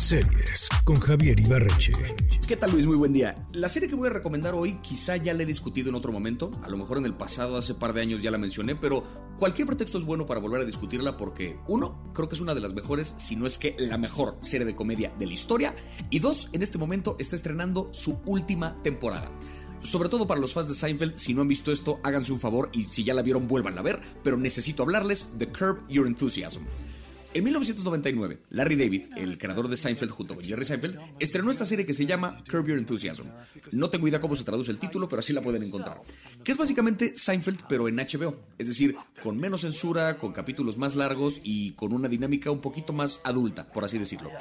Series con Javier Ibarreche. ¿Qué tal Luis? Muy buen día. La serie que voy a recomendar hoy quizá ya la he discutido en otro momento, a lo mejor en el pasado, hace par de años ya la mencioné, pero cualquier pretexto es bueno para volver a discutirla porque, uno, creo que es una de las mejores, si no es que la mejor serie de comedia de la historia, y dos, en este momento está estrenando su última temporada. Sobre todo para los fans de Seinfeld, si no han visto esto, háganse un favor y si ya la vieron, vuelvan a ver, pero necesito hablarles de Curb Your Enthusiasm. En 1999, Larry David, el creador de Seinfeld junto con Jerry Seinfeld, estrenó esta serie que se llama Curb Your Enthusiasm. No tengo idea cómo se traduce el título, pero así la pueden encontrar. Que es básicamente Seinfeld, pero en HBO. Es decir, con menos censura, con capítulos más largos y con una dinámica un poquito más adulta, por así decirlo.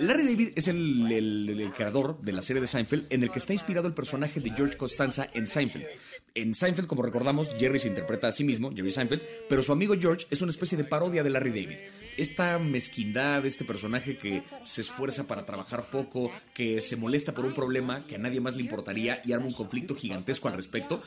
Larry David es el, el creador de la serie de Seinfeld, en el que está inspirado el personaje de George Costanza en Seinfeld. En Seinfeld, como recordamos, Jerry se interpreta a sí mismo, Jerry Seinfeld, pero su amigo George es una especie de parodia de Larry David esta mezquindad, este personaje que se esfuerza para trabajar poco, que se molesta por un problema que a nadie más le importaría y arma un conflicto gigantesco al respecto.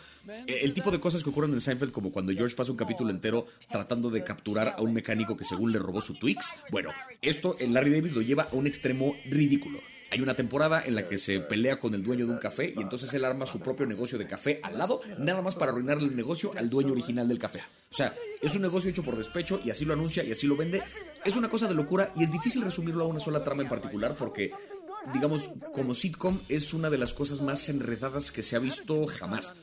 Eh, el tipo de cosas que ocurren en Seinfeld, como cuando George pasa un capítulo entero tratando de capturar a un mecánico que según le robó su Twix. Bueno, esto en Larry David lo lleva a un extremo ridículo. Hay una temporada en la que se pelea con el dueño de un café y entonces él arma su propio negocio de café al lado, nada más para arruinarle el negocio al dueño original del café. O sea, es un negocio hecho por despecho y así lo anuncia y así lo vende. Es una cosa de locura y es difícil resumirlo a una sola trama en particular porque digamos, como sitcom es una de las cosas más enredadas que se ha visto jamás.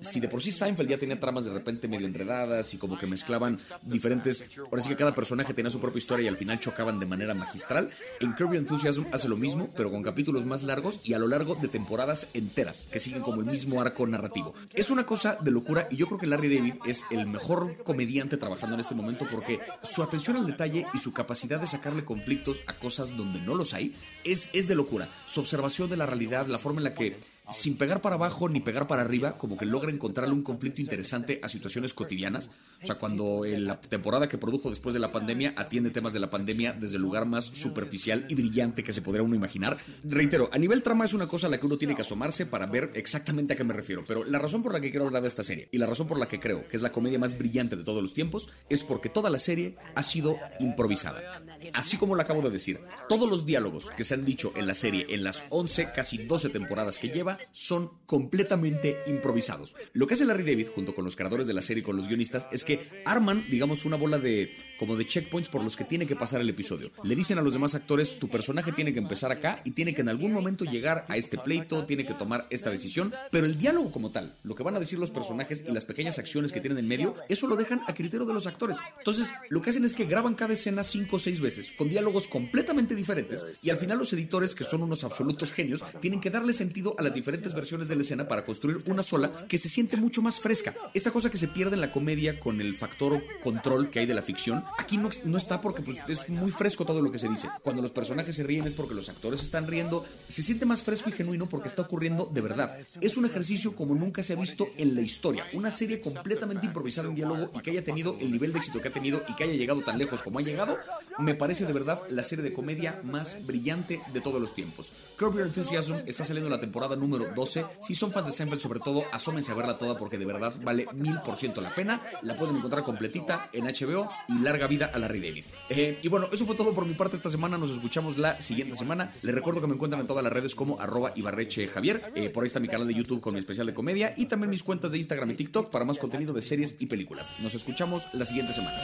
Si de por sí Seinfeld ya tenía tramas de repente medio enredadas y como que mezclaban diferentes, ahora sí que cada personaje tenía su propia historia y al final chocaban de manera magistral, en Kirby Enthusiasm hace lo mismo, pero con capítulos más largos y a lo largo de temporadas enteras, que siguen como el mismo arco narrativo. Es una cosa de locura y yo creo que Larry David es el mejor comediante trabajando en este momento porque su atención al detalle y su capacidad de sacarle conflictos a cosas donde no los hay es, es de locura. Su observación de la realidad, la forma en la que sin pegar para abajo ni pegar para arriba, como que logra encontrarle un conflicto interesante a situaciones cotidianas. O sea, cuando en la temporada que produjo después de la pandemia atiende temas de la pandemia desde el lugar más superficial y brillante que se podría uno imaginar. Reitero, a nivel trama es una cosa a la que uno tiene que asomarse para ver exactamente a qué me refiero, pero la razón por la que quiero hablar de esta serie y la razón por la que creo que es la comedia más brillante de todos los tiempos es porque toda la serie ha sido improvisada. Así como lo acabo de decir, todos los diálogos que se han dicho en la serie en las 11, casi 12 temporadas que lleva, son completamente improvisados. Lo que hace Larry David junto con los creadores de la serie y con los guionistas es que arman, digamos, una bola de como de checkpoints por los que tiene que pasar el episodio. Le dicen a los demás actores, tu personaje tiene que empezar acá y tiene que en algún momento llegar a este pleito, tiene que tomar esta decisión, pero el diálogo como tal, lo que van a decir los personajes y las pequeñas acciones que tienen en medio, eso lo dejan a criterio de los actores. Entonces, lo que hacen es que graban cada escena cinco o seis veces, con diálogos completamente diferentes, y al final los editores, que son unos absolutos genios, tienen que darle sentido a las diferentes versiones de la escena para construir una sola que se siente mucho más fresca. Esta cosa que se pierde en la comedia con el factor control que hay de la ficción, aquí no, no está porque pues, es muy fresco todo lo que se dice. Cuando los personajes se ríen es porque los actores están riendo, se siente más fresco y genuino porque está ocurriendo de verdad. Es un ejercicio como nunca se ha visto en la historia. Una serie completamente improvisada en diálogo y que haya tenido el nivel de éxito que ha tenido y que haya llegado tan lejos como ha llegado, me parece de verdad la serie de comedia más brillante de todos los tiempos. Curb Your Enthusiasm está saliendo la temporada número 12. Si son fans de Seinfeld, sobre todo, asómense a verla toda porque de verdad vale mil por ciento la pena. La pueden encontrar completita en HBO y larga vida a Larry David. Eh, y bueno, eso fue todo por mi parte esta semana. Nos escuchamos la siguiente semana. Les recuerdo que me encuentran en todas las redes como arroba Ibarreche. Eh, por ahí está mi canal de YouTube con mi especial de comedia y también mis cuentas de Instagram y TikTok para más contenido de series y películas. Nos escuchamos la siguiente semana.